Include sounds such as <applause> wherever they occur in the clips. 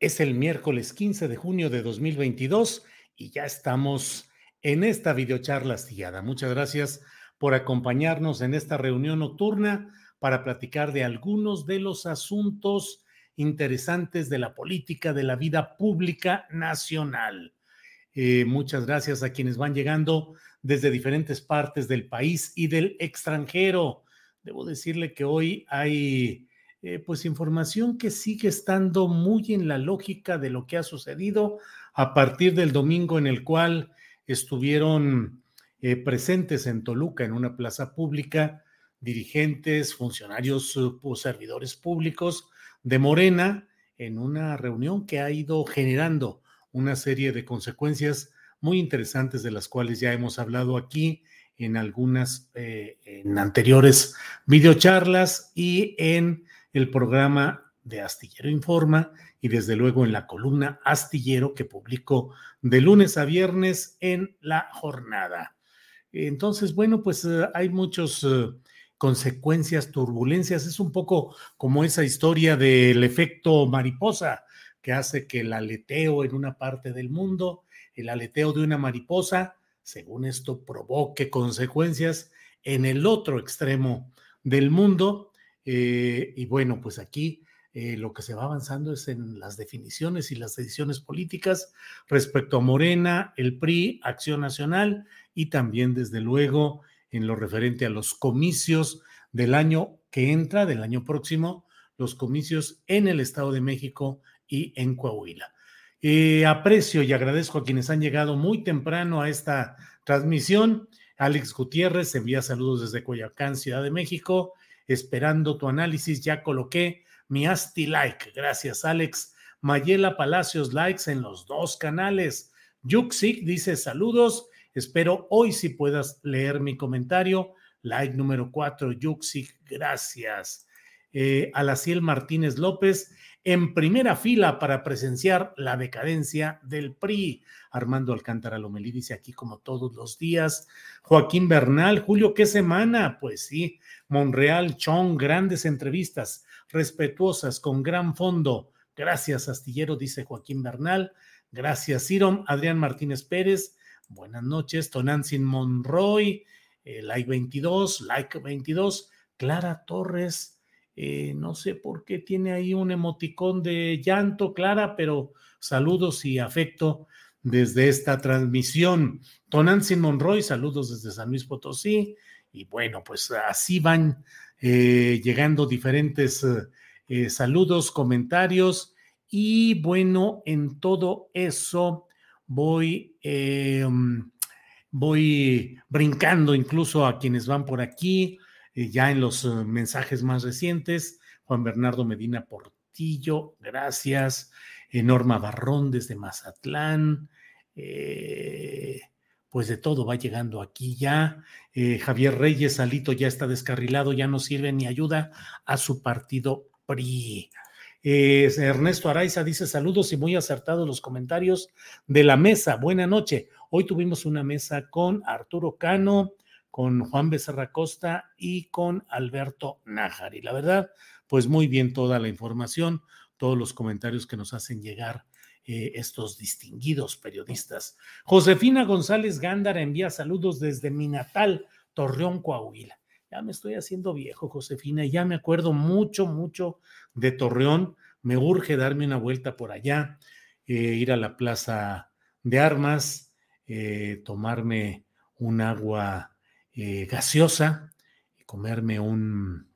Es el miércoles 15 de junio de 2022 y ya estamos en esta videocharla astillada. Muchas gracias por acompañarnos en esta reunión nocturna para platicar de algunos de los asuntos interesantes de la política, de la vida pública nacional. Eh, muchas gracias a quienes van llegando desde diferentes partes del país y del extranjero. Debo decirle que hoy hay eh, pues información que sigue estando muy en la lógica de lo que ha sucedido a partir del domingo en el cual estuvieron eh, presentes en Toluca, en una plaza pública, dirigentes, funcionarios o servidores públicos de Morena, en una reunión que ha ido generando una serie de consecuencias muy interesantes de las cuales ya hemos hablado aquí en algunas, eh, en anteriores videocharlas y en el programa de Astillero Informa y desde luego en la columna Astillero que publicó de lunes a viernes en la jornada. Entonces, bueno, pues eh, hay muchas eh, consecuencias, turbulencias. Es un poco como esa historia del efecto mariposa que hace que el aleteo en una parte del mundo, el aleteo de una mariposa, según esto, provoque consecuencias en el otro extremo del mundo eh, y bueno, pues aquí eh, lo que se va avanzando es en las definiciones y las decisiones políticas respecto a Morena, el PRI, Acción Nacional y también, desde luego, en lo referente a los comicios del año que entra, del año próximo, los comicios en el Estado de México y en Coahuila. Eh, aprecio y agradezco a quienes han llegado muy temprano a esta transmisión. Alex Gutiérrez envía saludos desde Coyacán, Ciudad de México esperando tu análisis. Ya coloqué mi Asti like. Gracias, Alex. Mayela Palacios, likes en los dos canales. Yuxik dice saludos. Espero hoy si puedas leer mi comentario. Like número cuatro, Yuxik, gracias. Eh, Alaciel Martínez López, en primera fila para presenciar la decadencia del PRI. Armando Alcántara Lomelí dice aquí como todos los días. Joaquín Bernal, Julio, ¿qué semana? Pues sí, Monreal, Chong, grandes entrevistas, respetuosas, con gran fondo. Gracias, Astillero, dice Joaquín Bernal. Gracias, Irom. Adrián Martínez Pérez, buenas noches. Tonantzin Monroy, eh, like 22, like 22. Clara Torres, eh, no sé por qué tiene ahí un emoticón de llanto, Clara, pero saludos y afecto desde esta transmisión. Tonantzin Monroy, saludos desde San Luis Potosí. Y bueno, pues así van eh, llegando diferentes eh, saludos, comentarios. Y bueno, en todo eso voy, voy brincando incluso a quienes van por aquí. Eh, ya en los eh, mensajes más recientes. Juan Bernardo Medina Portillo, gracias. Norma Barrón desde Mazatlán. Eh, pues de todo va llegando aquí ya. Javier Reyes, Alito ya está descarrilado, ya no sirve ni ayuda a su partido PRI. Ernesto Araiza dice saludos y muy acertados los comentarios de la mesa. Buena noche. Hoy tuvimos una mesa con Arturo Cano, con Juan Becerra Costa y con Alberto Nájar. Y la verdad, pues muy bien toda la información, todos los comentarios que nos hacen llegar eh, estos distinguidos periodistas. Josefina González Gándara envía saludos desde mi natal, Torreón, Coahuila. Ya me estoy haciendo viejo, Josefina, ya me acuerdo mucho, mucho de Torreón. Me urge darme una vuelta por allá, eh, ir a la plaza de armas, eh, tomarme un agua gaseosa, y comerme un,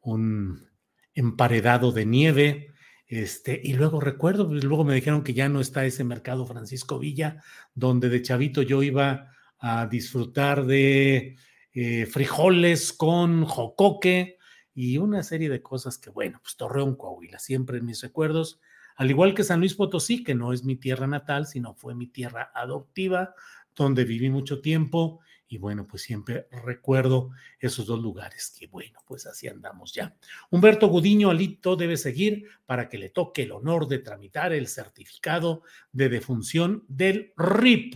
un emparedado de nieve. Este, y luego recuerdo, pues, luego me dijeron que ya no está ese mercado Francisco Villa, donde de chavito yo iba a disfrutar de eh, frijoles con jocoque y una serie de cosas que, bueno, pues Torreón, Coahuila, siempre en mis recuerdos, al igual que San Luis Potosí, que no es mi tierra natal, sino fue mi tierra adoptiva, donde viví mucho tiempo y bueno, pues siempre recuerdo esos dos lugares que bueno, pues así andamos ya. Humberto Gudiño Alito debe seguir para que le toque el honor de tramitar el certificado de defunción del RIP.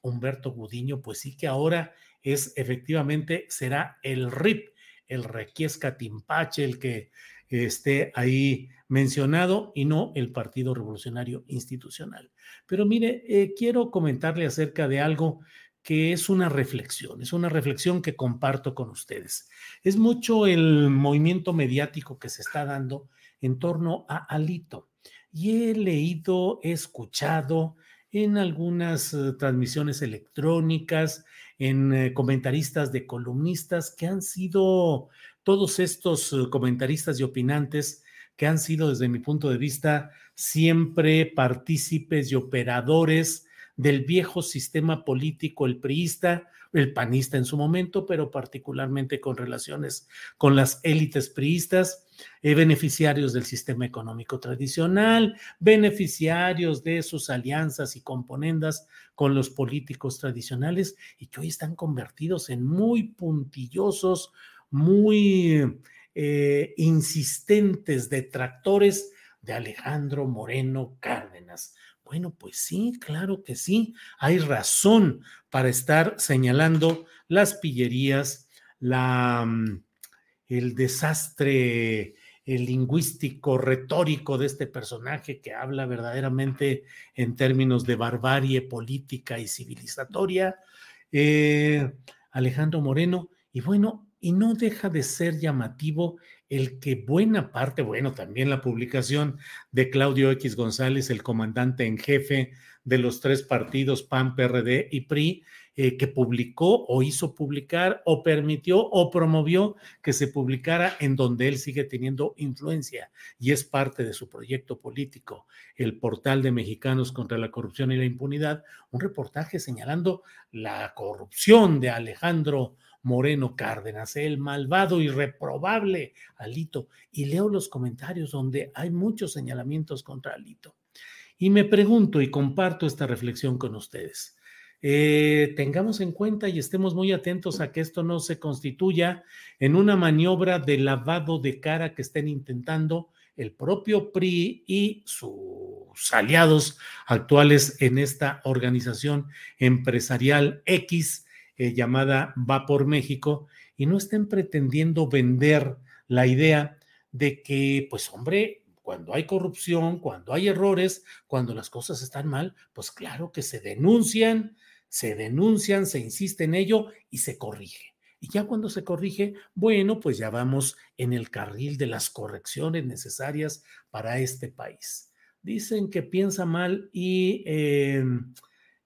Humberto Gudiño, pues sí que ahora es efectivamente, será el RIP, el Requiesca Timpache, el que esté ahí mencionado y no el Partido Revolucionario Institucional. Pero mire, eh, quiero comentarle acerca de algo que es una reflexión, es una reflexión que comparto con ustedes. Es mucho el movimiento mediático que se está dando en torno a Alito. Y he leído, he escuchado en algunas eh, transmisiones electrónicas, en eh, comentaristas de columnistas que han sido todos estos eh, comentaristas y opinantes que han sido desde mi punto de vista siempre partícipes y operadores del viejo sistema político, el priista, el panista en su momento, pero particularmente con relaciones con las élites priistas, eh, beneficiarios del sistema económico tradicional, beneficiarios de sus alianzas y componendas con los políticos tradicionales y que hoy están convertidos en muy puntillosos, muy eh, insistentes detractores de Alejandro Moreno Cárdenas bueno, pues sí, claro que sí. Hay razón para estar señalando las pillerías, la, mm, el desastre el lingüístico, retórico de este personaje que habla verdaderamente en términos de barbarie política y civilizatoria, eh, Alejandro Moreno. Y bueno, y no deja de ser llamativo el que buena parte, bueno, también la publicación de Claudio X González, el comandante en jefe de los tres partidos PAN, PRD y PRI, eh, que publicó o hizo publicar o permitió o promovió que se publicara en donde él sigue teniendo influencia y es parte de su proyecto político, el portal de mexicanos contra la corrupción y la impunidad, un reportaje señalando la corrupción de Alejandro Moreno Cárdenas, el malvado y reprobable Alito. Y leo los comentarios donde hay muchos señalamientos contra Alito. Y me pregunto y comparto esta reflexión con ustedes. Eh, tengamos en cuenta y estemos muy atentos a que esto no se constituya en una maniobra de lavado de cara que estén intentando el propio PRI y sus aliados actuales en esta organización empresarial X eh, llamada Va por México y no estén pretendiendo vender la idea de que, pues hombre, cuando hay corrupción, cuando hay errores, cuando las cosas están mal, pues claro que se denuncian, se denuncian, se insiste en ello y se corrige. Y ya cuando se corrige, bueno, pues ya vamos en el carril de las correcciones necesarias para este país. Dicen que piensa mal y, eh,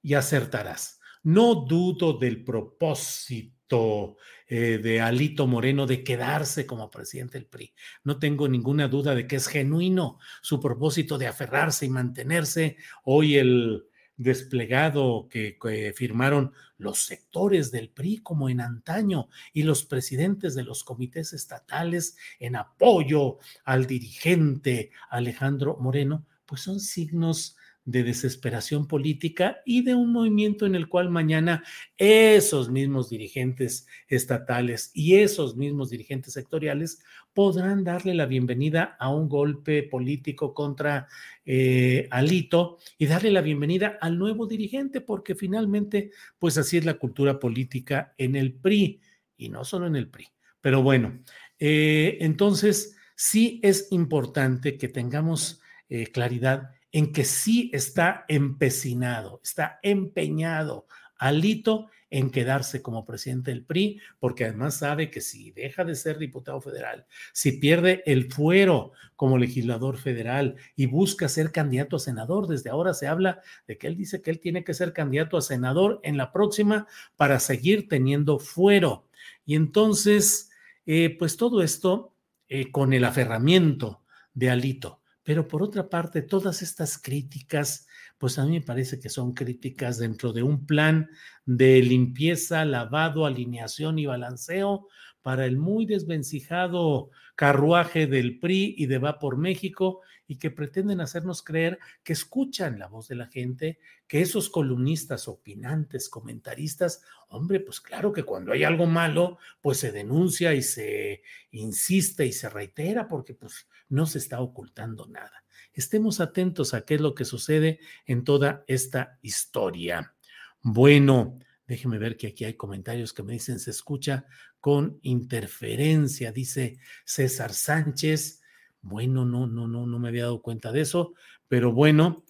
y acertarás. No dudo del propósito eh, de Alito Moreno de quedarse como presidente del PRI. No tengo ninguna duda de que es genuino su propósito de aferrarse y mantenerse. Hoy el desplegado que, que, firmaron los sectores del PRI como en antaño y los presidentes de los comités estatales en apoyo al dirigente Alejandro Moreno, pues son signos de desesperación política y de un movimiento en el cual mañana esos mismos dirigentes estatales y esos mismos dirigentes sectoriales podrán darle la bienvenida a un golpe político contra eh, Alito y darle la bienvenida al nuevo dirigente, porque finalmente, pues así es la cultura política en el PRI y no solo en el PRI. Pero bueno, eh, entonces sí es importante que tengamos eh, claridad en que sí está empecinado, está empeñado Alito en quedarse como presidente del PRI, porque además sabe que si deja de ser diputado federal, si pierde el fuero como legislador federal y busca ser candidato a senador, desde ahora se habla de que él dice que él tiene que ser candidato a senador en la próxima para seguir teniendo fuero. Y entonces, eh, pues todo esto eh, con el aferramiento de Alito pero por otra parte, todas estas críticas, pues a mí me parece que son críticas dentro de un plan de limpieza, lavado, alineación y balanceo para el muy desvencijado carruaje del PRI y de Va por México y que pretenden hacernos creer que escuchan la voz de la gente, que esos columnistas, opinantes, comentaristas, hombre, pues claro que cuando hay algo malo, pues se denuncia y se insiste y se reitera porque pues no se está ocultando nada. Estemos atentos a qué es lo que sucede en toda esta historia. Bueno, déjeme ver que aquí hay comentarios que me dicen se escucha con interferencia, dice César Sánchez. Bueno, no, no, no, no me había dado cuenta de eso, pero bueno.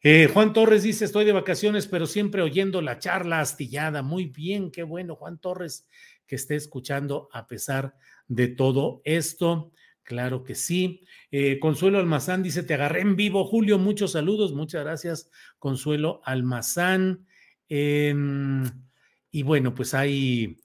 Eh, Juan Torres dice, estoy de vacaciones, pero siempre oyendo la charla astillada. Muy bien, qué bueno, Juan Torres, que esté escuchando a pesar de todo esto. Claro que sí. Eh, Consuelo Almazán dice, te agarré en vivo, Julio, muchos saludos, muchas gracias, Consuelo Almazán. Em, y bueno, pues hay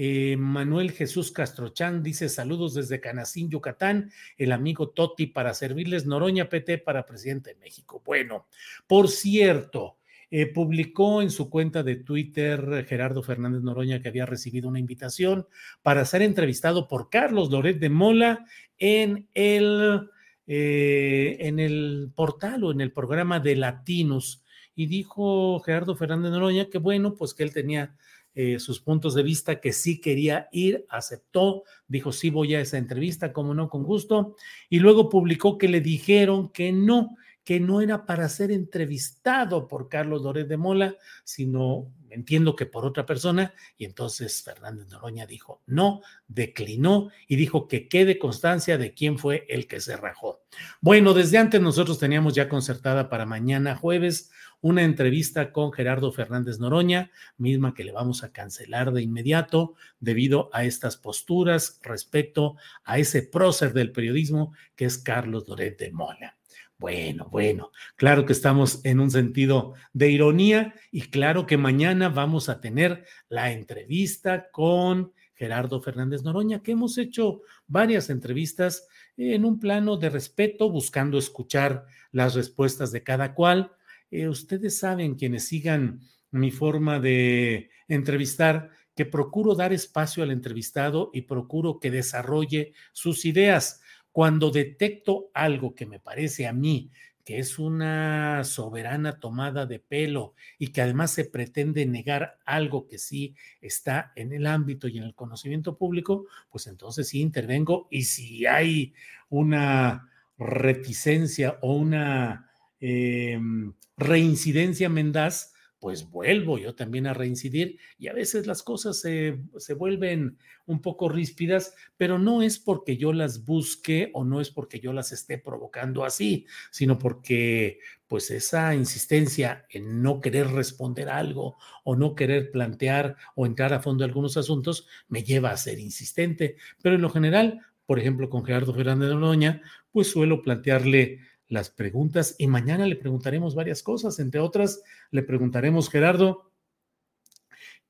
eh, Manuel Jesús Castrochán, dice, saludos desde Canacín, Yucatán, el amigo Toti para servirles, Noroña PT para presidente de México. Bueno, por cierto, eh, publicó en su cuenta de Twitter Gerardo Fernández Noroña que había recibido una invitación para ser entrevistado por Carlos Loret de Mola en el, eh, en el portal o en el programa de Latinos. Y dijo Gerardo Fernández Noroña que bueno, pues que él tenía eh, sus puntos de vista, que sí quería ir, aceptó, dijo sí voy a esa entrevista, como no, con gusto. Y luego publicó que le dijeron que no, que no era para ser entrevistado por Carlos Dórez de Mola, sino entiendo que por otra persona, y entonces Fernández Noroña dijo no, declinó y dijo que quede constancia de quién fue el que se rajó. Bueno, desde antes nosotros teníamos ya concertada para mañana jueves una entrevista con Gerardo Fernández Noroña, misma que le vamos a cancelar de inmediato debido a estas posturas respecto a ese prócer del periodismo que es Carlos Doret de Mola. Bueno, bueno, claro que estamos en un sentido de ironía y claro que mañana vamos a tener la entrevista con Gerardo Fernández Noroña, que hemos hecho varias entrevistas en un plano de respeto, buscando escuchar las respuestas de cada cual. Eh, ustedes saben, quienes sigan mi forma de entrevistar, que procuro dar espacio al entrevistado y procuro que desarrolle sus ideas. Cuando detecto algo que me parece a mí que es una soberana tomada de pelo y que además se pretende negar algo que sí está en el ámbito y en el conocimiento público, pues entonces sí intervengo y si hay una reticencia o una em, reincidencia mendaz, pues vuelvo yo también a reincidir y a veces las cosas se, vuelven un poco ríspidas, pero no es porque yo las busque o no es porque yo las esté provocando así, sino porque pues esa insistencia en no querer responder algo o no querer plantear o entrar a fondo en algunos asuntos me lleva a ser insistente, pero en lo general, por ejemplo, con Gerardo Fernández de Noña, pues suelo plantearle las preguntas y mañana le preguntaremos varias cosas, entre otras le preguntaremos, Gerardo,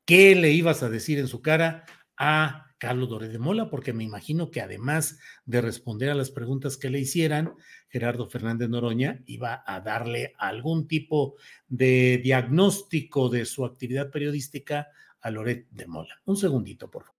¿qué le ibas a decir en su cara a Carlos Dore de Mola? Porque me imagino que además de responder a las preguntas que le hicieran, Gerardo Fernández Noroña iba a darle algún tipo de diagnóstico de su actividad periodística a Loret de Mola. Un segundito, por favor.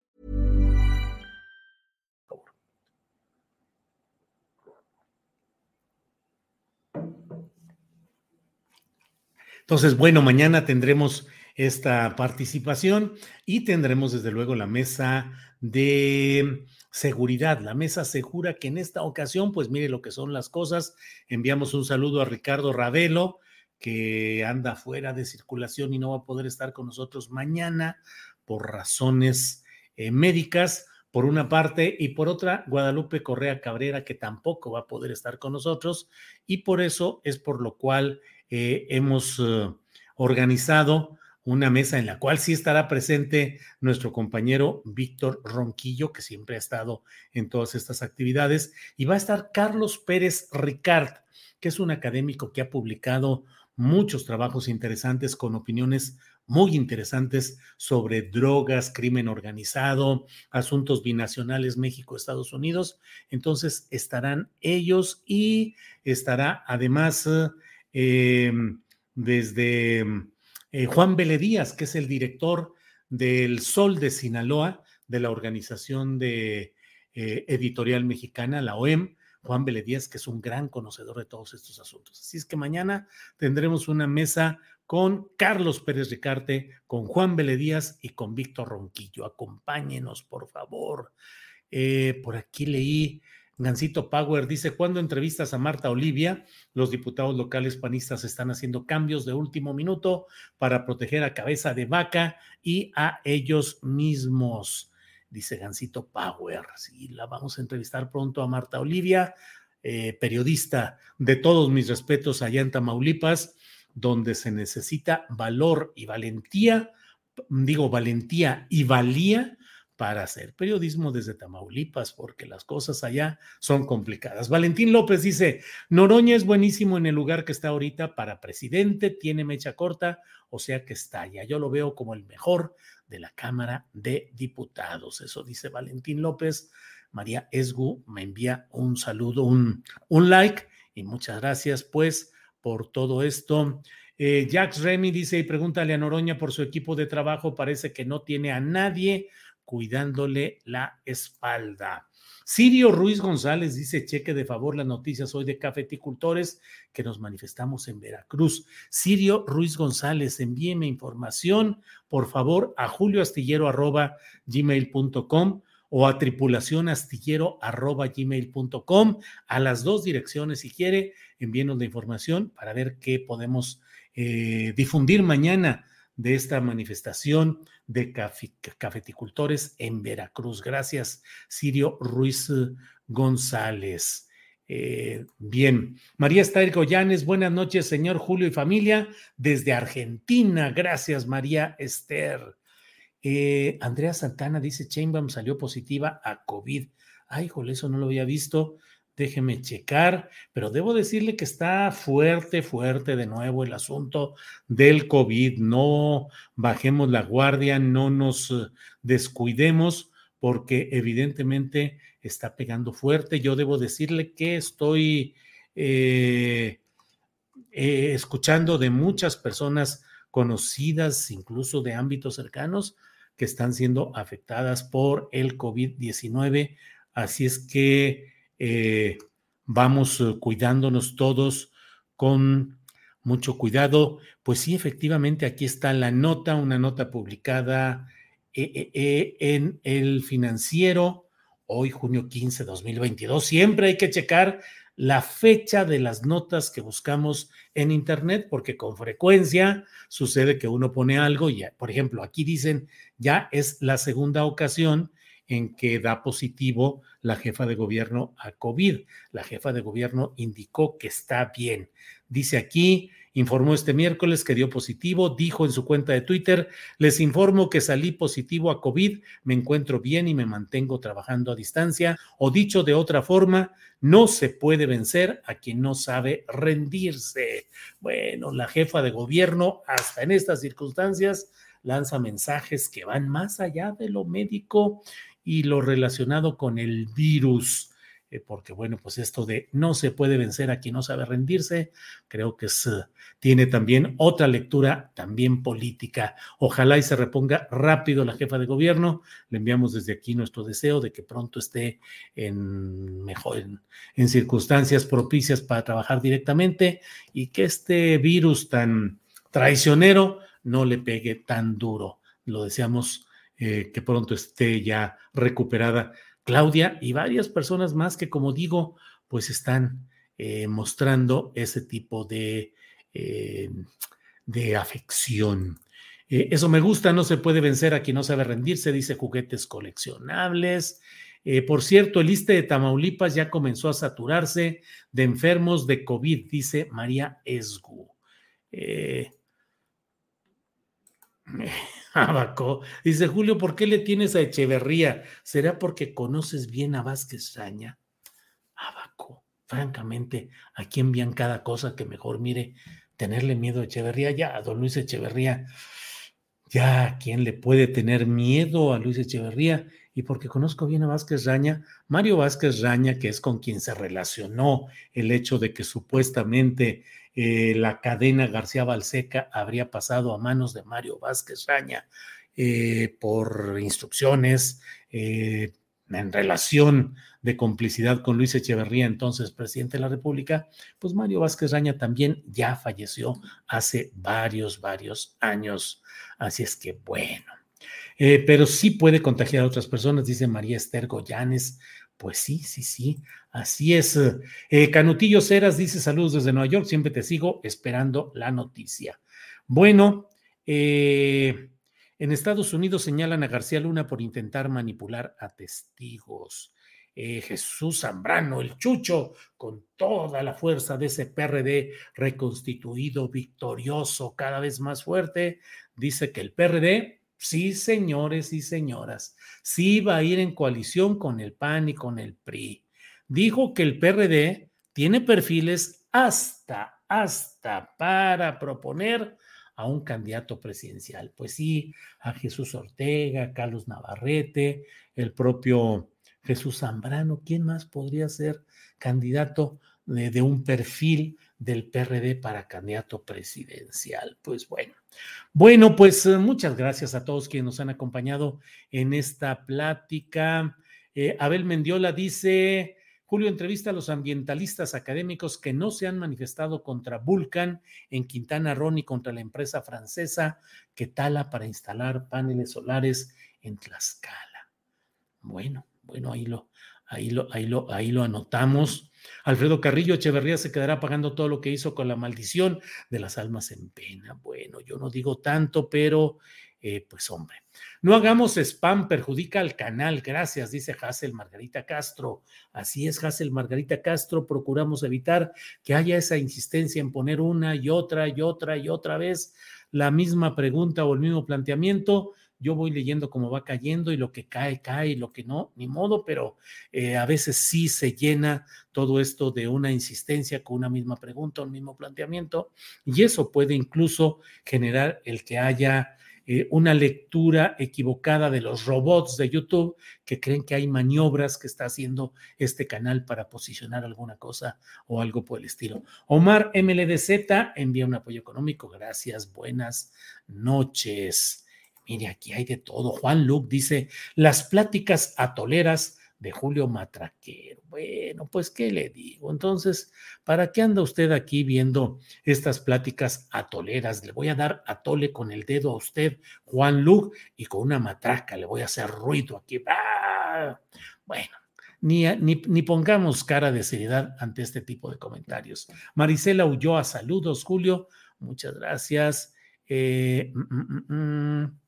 Entonces, bueno, mañana tendremos esta participación y tendremos desde luego la mesa de seguridad, la mesa segura que en esta ocasión, pues mire lo que son las cosas. Enviamos un saludo a Ricardo Ravelo, que anda fuera de circulación y no va a poder estar con nosotros mañana por razones eh, médicas, por una parte, y por otra, Guadalupe Correa Cabrera, que tampoco va a poder estar con nosotros, y por eso es por lo cual eh, hemos eh, organizado una mesa en la cual sí estará presente nuestro compañero Víctor Ronquillo, que siempre ha estado en todas estas actividades, y va a estar Carlos Pérez Ricard, que es un académico que ha publicado muchos trabajos interesantes con opiniones muy interesantes sobre drogas, crimen organizado, asuntos binacionales México-Estados Unidos. Entonces estarán ellos y estará además eh, desde eh, Juan Díaz, que es el director del Sol de Sinaloa, de la organización de eh, editorial mexicana, la OEM, Juan Díaz, que es un gran conocedor de todos estos asuntos. Así es que mañana tendremos una mesa con Carlos Pérez Ricarte, con Juan Díaz y con Víctor Ronquillo. Acompáñenos, por favor. por aquí leí Gancito Power dice, cuando entrevistas a Marta Olivia, los diputados locales panistas están haciendo cambios de último minuto para proteger a cabeza de vaca y a ellos mismos. Dice Gancito Power. Sí, la vamos a entrevistar pronto a Marta Olivia, eh, periodista de todos mis respetos allá en Tamaulipas, donde se necesita valor y valentía, digo valentía y valía para hacer periodismo desde Tamaulipas, porque las cosas allá son complicadas. Valentín López dice, Noroña es buenísimo en el lugar que está ahorita para presidente, tiene mecha corta, o sea que está allá. Yo lo veo como el mejor de la Cámara de Diputados. Eso dice Valentín López. María Esgu me envía un saludo, un, like y muchas gracias pues por todo esto. Eh, Jax Remy dice y pregúntale a Noroña por su equipo de trabajo, parece que no tiene a nadie cuidándole la espalda. Sirio Ruiz González dice, cheque de favor las noticias hoy de cafeticultores que nos manifestamos en Veracruz. Sirio Ruiz González, envíeme información, por favor, a julioastillero.gmail.com o a tripulacionastillero.gmail.com, a las dos direcciones si quiere, envíenos la información para ver qué podemos eh, difundir mañana de esta manifestación de cafeticultores en Veracruz. Gracias, Sirio Ruiz González. Eh, bien, María Esther Goyanes, buenas noches, señor Julio y familia, desde Argentina. Gracias, María Esther. Eh, Andrea Santana dice: Chainbaum salió positiva a COVID. Ay, jole, eso no lo había visto déjeme checar, pero debo decirle que está fuerte, fuerte de nuevo el asunto del COVID. No bajemos la guardia, no nos eh, descuidemos, porque evidentemente está pegando fuerte. Yo debo decirle que estoy eh, eh, escuchando de muchas personas conocidas, incluso de ámbitos cercanos, que están siendo afectadas por el COVID-19. Así es que eh, vamos eh, cuidándonos todos con mucho cuidado. Pues sí, efectivamente, aquí está la nota, una nota publicada eh, en el financiero hoy junio 15, 2022. Siempre hay que checar la fecha de las notas que buscamos en Internet, porque con frecuencia sucede que uno pone algo y, por ejemplo, aquí dicen, ya es la segunda ocasión en que da positivo la jefa de gobierno a COVID. La jefa de gobierno indicó que está bien. Dice aquí, informó este miércoles que dio positivo, dijo en su cuenta de Twitter, les informo que salí positivo a COVID, me encuentro bien y me mantengo trabajando a distancia, o dicho de otra forma, no se puede vencer a quien no sabe rendirse. Bueno, la jefa de gobierno, hasta en estas circunstancias, lanza mensajes que van más allá de lo médico y lo relacionado con el virus. Eh, porque bueno, pues esto de no se puede vencer a quien no sabe rendirse, creo que es, tiene también otra lectura también política. Ojalá y se reponga rápido la jefa de gobierno. Le enviamos desde aquí nuestro deseo de que pronto esté en mejor en circunstancias propicias para trabajar directamente y que este virus tan traicionero no le pegue tan duro. Lo deseamos eh, que pronto esté ya recuperada Claudia y varias personas más que, como digo, pues están eh, mostrando ese tipo de, eh, de afección. eso me gusta, no se puede vencer a quien no sabe rendirse, dice juguetes coleccionables. por cierto, el ISTE de Tamaulipas ya comenzó a saturarse de enfermos de COVID, dice María Esgu. <laughs> Abaco. Dice Julio, ¿por qué le tienes a Echeverría? ¿Será porque conoces bien a Vázquez Raña? Abaco, francamente, aquí envían cada cosa que mejor mire tenerle miedo a Echeverría. Ya, a don Luis Echeverría, ya, ¿quién le puede tener miedo a Luis Echeverría? Y porque conozco bien a Vázquez Raña, Mario Vázquez Raña, que es con quien se relacionó el hecho de que supuestamente eh, la cadena García Balseca habría pasado a manos de Mario Vázquez Raña eh, por instrucciones eh, en relación de complicidad con Luis Echeverría, entonces presidente de la República, pues Mario Vázquez Raña también ya falleció hace varios, varios años. Así es que bueno. pero sí puede contagiar a otras personas, dice María Esther Goyanes, pues sí, sí, sí, así es. Eh, Canutillo Ceras dice saludos desde Nueva York, siempre te sigo esperando la noticia. Bueno, eh, en Estados Unidos señalan a García Luna por intentar manipular a testigos. Eh, Jesús Zambrano, el chucho, con toda la fuerza de ese PRD reconstituido, victorioso, cada vez más fuerte, dice que el PRD Sí, señores y señoras, sí va a ir en coalición con el PAN y con el PRI. Dijo que el PRD tiene perfiles hasta, hasta para proponer a un candidato presidencial. Pues sí, a Jesús Ortega, Carlos Navarrete, el propio Jesús Zambrano. ¿Quién más podría ser candidato de, de un perfil del PRD para candidato presidencial. Pues bueno, bueno, pues eh, muchas gracias a todos quienes nos han acompañado en esta plática. Eh, Abel Mendiola dice, Julio entrevista a los ambientalistas académicos que no se han manifestado contra Vulcan en Quintana Roo ni contra la empresa francesa que tala para instalar paneles solares en Tlaxcala. Bueno, bueno, ahí lo, ahí lo, ahí lo, ahí lo anotamos. Alfredo Carrillo Echeverría se quedará pagando todo lo que hizo con la maldición de las almas en pena. Bueno, yo no digo tanto, pero eh, pues hombre, no hagamos spam, perjudica al canal. Gracias, dice Hassel Margarita Castro. Así es, Hassel Margarita Castro. Procuramos evitar que haya esa insistencia en poner una y otra y otra y otra vez la misma pregunta o el mismo planteamiento yo voy leyendo cómo va cayendo y lo que cae, cae, y lo que no, ni modo, pero eh, a veces sí se llena todo esto de una insistencia con una misma pregunta, un mismo planteamiento, y eso puede incluso generar el que haya eh, una lectura equivocada de los robots de YouTube que creen que hay maniobras que está haciendo este canal para posicionar alguna cosa o algo por el estilo. Omar MLDZ envía un apoyo económico. Gracias, buenas noches. Mire, aquí hay de todo. Juan Luc dice, las pláticas atoleras de Julio Matraquero. Bueno, pues, ¿qué le digo? Entonces, ¿para qué anda usted aquí viendo estas pláticas atoleras? Le voy a dar atole con el dedo a usted, Juan Luc, y con una matraca le voy a hacer ruido aquí. ¡Ah! Bueno, ni, ni, pongamos cara de seriedad ante este tipo de comentarios. Marisela Ulloa, saludos, Julio. Muchas gracias. Eh, mm, mm, mm,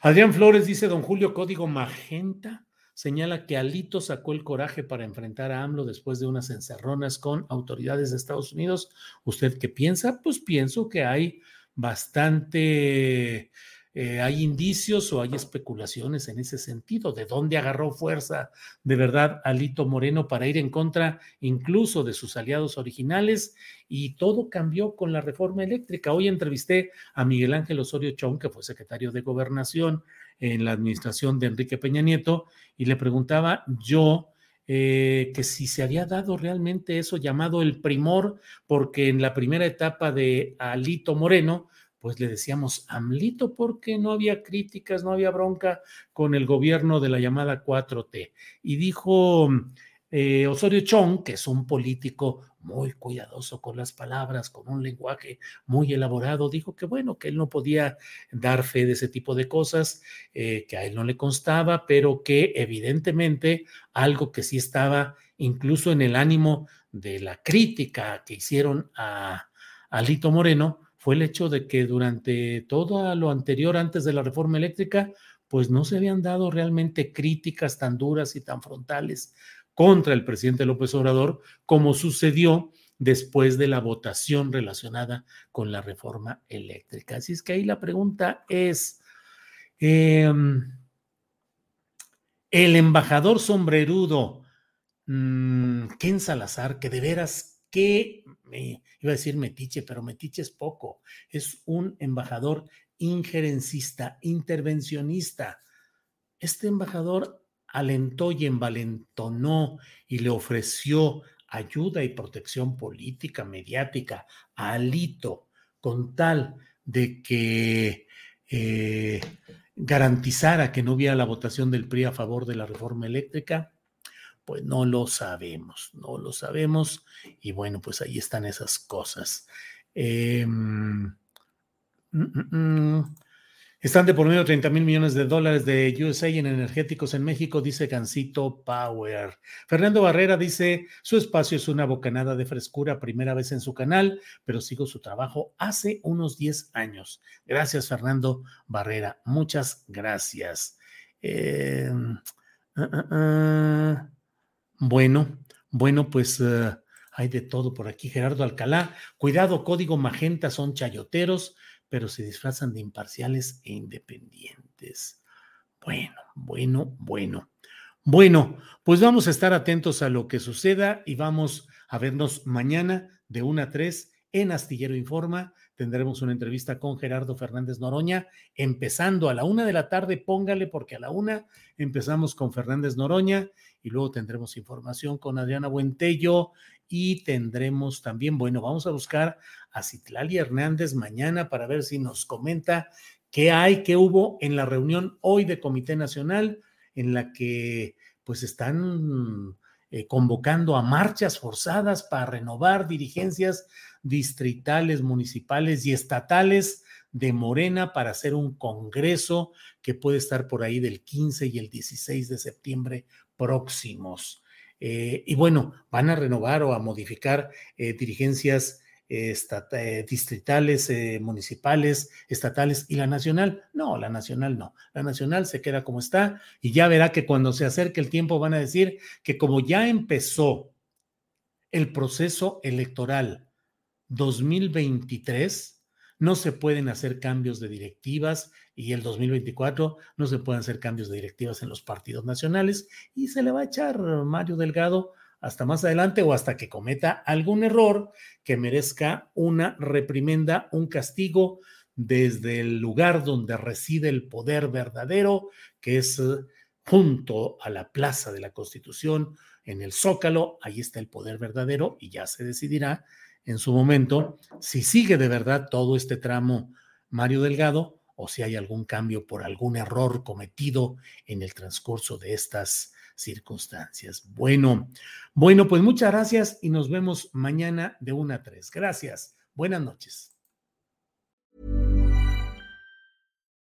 Adrián Flores dice, don Julio, código magenta señala que Alito sacó el coraje para enfrentar a AMLO después de unas encerronas con autoridades de Estados Unidos. ¿Usted qué piensa? Pues pienso que hay bastante eh, hay indicios o hay especulaciones en ese sentido, de dónde agarró fuerza de verdad Alito Moreno para ir en contra incluso de sus aliados originales y todo cambió con la reforma eléctrica. Hoy entrevisté a Miguel Ángel Osorio Chong, que fue secretario de gobernación en la administración de Enrique Peña Nieto, y le preguntaba yo eh, que si se había dado realmente eso llamado el primor, porque en la primera etapa de Alito Moreno, pues le decíamos AMLITO porque no había críticas, no había bronca con el gobierno de la llamada 4T. Y dijo eh, Osorio Chong, que es un político muy cuidadoso con las palabras, con un lenguaje muy elaborado, dijo que bueno, que él no podía dar fe de ese tipo de cosas, eh, que a él no le constaba, pero que evidentemente algo que sí estaba incluso en el ánimo de la crítica que hicieron a, a Lito Moreno, fue el hecho de que durante todo lo anterior, antes de la reforma eléctrica, pues no se habían dado realmente críticas tan duras y tan frontales contra el presidente López Obrador como sucedió después de la votación relacionada con la reforma eléctrica. Así es que ahí la pregunta es, em, el embajador sombrerudo, mm, Ken Salazar, que de veras, qué me iba a decir metiche, pero metiche es poco, es un embajador injerencista, intervencionista. Este embajador alentó y envalentonó y le ofreció ayuda y protección política, mediática a Alito, con tal de que eh, garantizara que no hubiera la votación del PRI a favor de la reforma eléctrica, pues no lo sabemos, no lo sabemos. Y bueno, pues ahí están esas cosas. Em, mm, mm, mm. están de por medio 30 mil millones de dólares de USA en energéticos en México, dice Gancito Power. Fernando Barrera dice, su espacio es una bocanada de frescura, primera vez en su canal, pero sigo su trabajo hace unos 10 años. Gracias, Fernando Barrera. Muchas gracias. Eh, bueno, bueno, pues eh, hay de todo por aquí. Gerardo Alcalá, cuidado, código magenta son chayoteros, pero se disfrazan de imparciales e independientes. Bueno, bueno, bueno. Bueno, pues vamos a estar atentos a lo que suceda y vamos a vernos mañana de 1 a 3 en Astillero Informa tendremos una entrevista con Gerardo Fernández Noroña, empezando a la una de la tarde, póngale, porque a la una empezamos con Fernández Noroña y luego tendremos información con Adriana Buentello y tendremos también, bueno, vamos a buscar a Citlali Hernández mañana para ver si nos comenta qué hay, qué hubo en la reunión hoy de Comité Nacional en la que pues están eh, convocando a marchas forzadas para renovar dirigencias distritales, municipales y estatales de Morena para hacer un congreso que puede estar por ahí del 15 y el 16 de septiembre próximos. Eh, y bueno, van a renovar o a modificar eh, dirigencias eh, distritales, municipales, estatales y la nacional. No, la nacional no. La nacional se queda como está y ya verá que cuando se acerque el tiempo van a decir que como ya empezó el proceso electoral 2023 no se pueden hacer cambios de directivas y el 2024 no se pueden hacer cambios de directivas en los partidos nacionales y se le va a echar Mario Delgado hasta más adelante o hasta que cometa algún error que merezca una reprimenda, un castigo desde el lugar donde reside el poder verdadero, que es eh, junto a la Plaza de la Constitución, en el Zócalo, ahí está el poder verdadero y ya se decidirá en su momento si sigue de verdad todo este tramo Mario Delgado o si hay algún cambio por algún error cometido en el transcurso de estas circunstancias. Bueno, bueno, pues muchas gracias y nos vemos mañana de 1 a 3. Gracias. Buenas noches.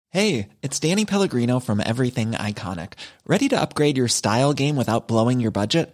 Hey, it's Danny Pellegrino from Everything Iconic. Ready to upgrade your style game without blowing your budget?